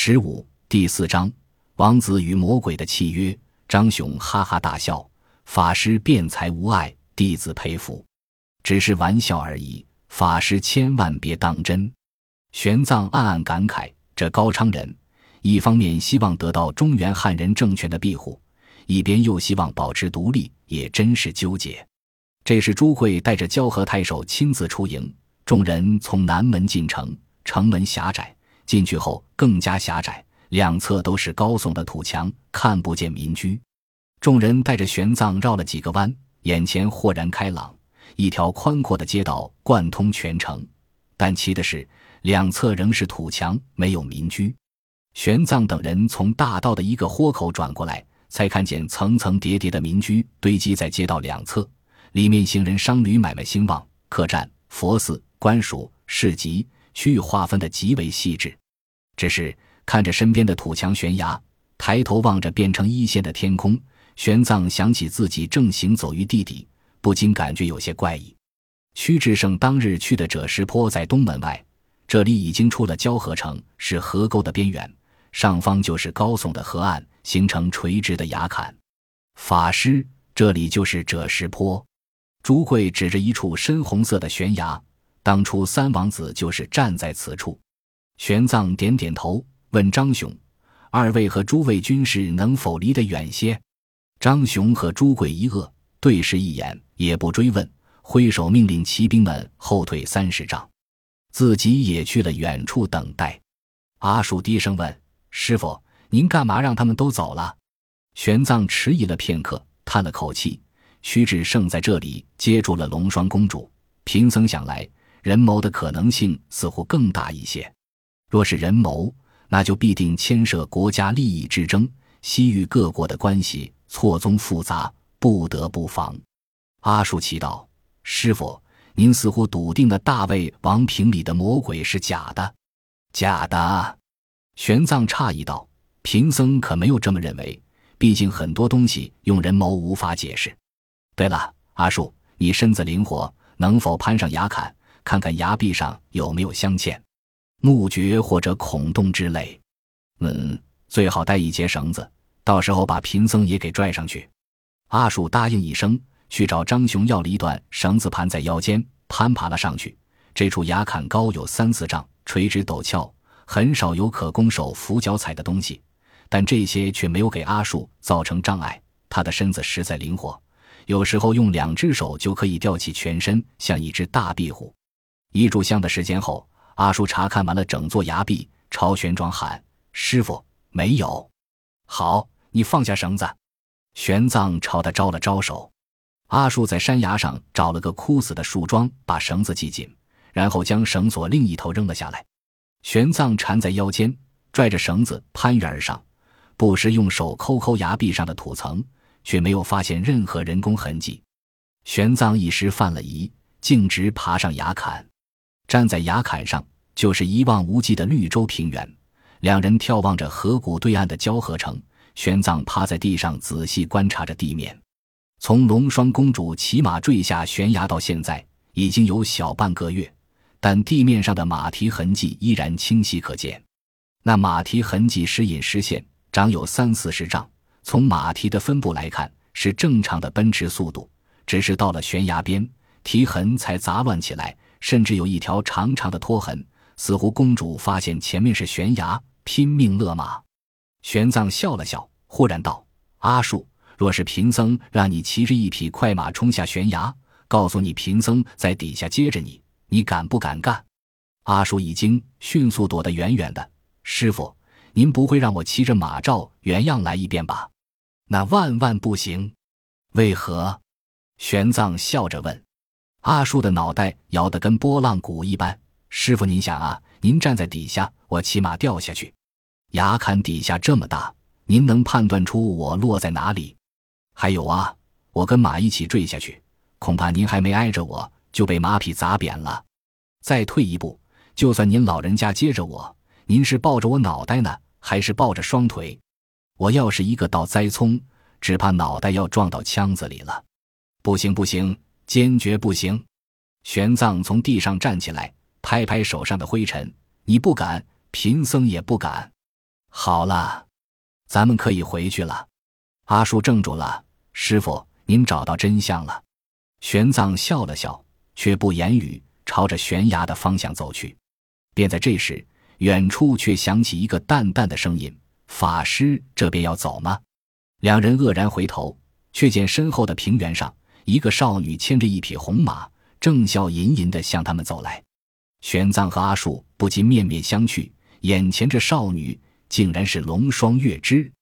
十五第四章，王子与魔鬼的契约。张雄哈哈大笑，法师辩才无碍，弟子佩服。只是玩笑而已，法师千万别当真。玄奘暗暗感慨：这高昌人，一方面希望得到中原汉人政权的庇护，一边又希望保持独立，也真是纠结。这时，朱贵带着交河太守亲自出营，众人从南门进城，城门狭窄。进去后更加狭窄，两侧都是高耸的土墙，看不见民居。众人带着玄奘绕了几个弯，眼前豁然开朗，一条宽阔的街道贯通全城。但奇的是，两侧仍是土墙，没有民居。玄奘等人从大道的一个豁口转过来，才看见层层叠叠的民居堆积在街道两侧，里面行人商旅买卖兴旺，客栈、佛寺、官署、市集。区域划分的极为细致，只是看着身边的土墙悬崖，抬头望着变成一线的天空，玄奘想起自己正行走于地底，不禁感觉有些怪异。屈志胜当日去的赭石坡在东门外，这里已经出了交河城，是河沟的边缘，上方就是高耸的河岸，形成垂直的崖坎。法师，这里就是赭石坡。朱贵指着一处深红色的悬崖。当初三王子就是站在此处，玄奘点点头，问张雄：“二位和诸位军士能否离得远些？”张雄和朱贵一愕，对视一眼，也不追问，挥手命令骑兵们后退三十丈，自己也去了远处等待。阿树低声问：“师傅，您干嘛让他们都走了？”玄奘迟疑了片刻，叹了口气：“屈志胜在这里接住了龙双公主，贫僧想来。”人谋的可能性似乎更大一些。若是人谋，那就必定牵涉国家利益之争，西域各国的关系错综复杂，不得不防。阿术奇道：“师傅，您似乎笃定了大魏王平里的魔鬼是假的。”假的。玄奘诧异道：“贫僧可没有这么认为。毕竟很多东西用人谋无法解释。对了，阿术，你身子灵活，能否攀上崖坎？”看看崖壁上有没有镶嵌、木橛或者孔洞之类。嗯，最好带一截绳子，到时候把贫僧也给拽上去。阿树答应一声，去找张雄要了一段绳子，盘在腰间，攀爬了上去。这处崖坎高有三四丈，垂直陡峭，很少有可供手扶脚踩的东西，但这些却没有给阿树造成障碍。他的身子实在灵活，有时候用两只手就可以吊起全身，像一只大壁虎。一炷香的时间后，阿叔查看完了整座崖壁，朝玄奘喊：“师傅，没有。”“好，你放下绳子。”玄奘朝他招了招手。阿叔在山崖上找了个枯死的树桩，把绳子系紧，然后将绳索另一头扔了下来。玄奘缠在腰间，拽着绳子攀援而上，不时用手抠抠崖壁上的土层，却没有发现任何人工痕迹。玄奘一时犯了疑，径直爬上崖坎。站在崖坎上，就是一望无际的绿洲平原。两人眺望着河谷对岸的交河城。玄奘趴在地上仔细观察着地面。从龙双公主骑马坠下悬崖到现在，已经有小半个月，但地面上的马蹄痕迹依然清晰可见。那马蹄痕迹时隐时现，长有三四十丈。从马蹄的分布来看，是正常的奔驰速度，只是到了悬崖边，蹄痕才杂乱起来。甚至有一条长长的拖痕，似乎公主发现前面是悬崖，拼命勒马。玄奘笑了笑，忽然道：“阿树，若是贫僧让你骑着一匹快马冲下悬崖，告诉你贫僧在底下接着你，你敢不敢干？”阿树一惊，迅速躲得远远的。师傅，您不会让我骑着马照原样来一遍吧？那万万不行。为何？玄奘笑着问。阿树的脑袋摇得跟拨浪鼓一般。师傅，您想啊，您站在底下，我骑马掉下去，崖坎底下这么大，您能判断出我落在哪里？还有啊，我跟马一起坠下去，恐怕您还没挨着我就被马匹砸扁了。再退一步，就算您老人家接着我，您是抱着我脑袋呢，还是抱着双腿？我要是一个倒栽葱，只怕脑袋要撞到枪子里了。不行，不行。坚决不行！玄奘从地上站起来，拍拍手上的灰尘：“你不敢，贫僧也不敢。”好了，咱们可以回去了。阿树怔住了。师傅，您找到真相了。玄奘笑了笑，却不言语，朝着悬崖的方向走去。便在这时，远处却响起一个淡淡的声音：“法师，这边要走吗？”两人愕然回头，却见身后的平原上，一个少女牵着一匹红马，正笑吟吟地向他们走来。玄奘和阿树不禁面面相觑，眼前这少女竟然是龙双月之。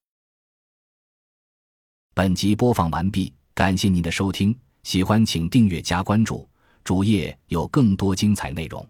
本集播放完毕，感谢您的收听，喜欢请订阅加关注，主页有更多精彩内容。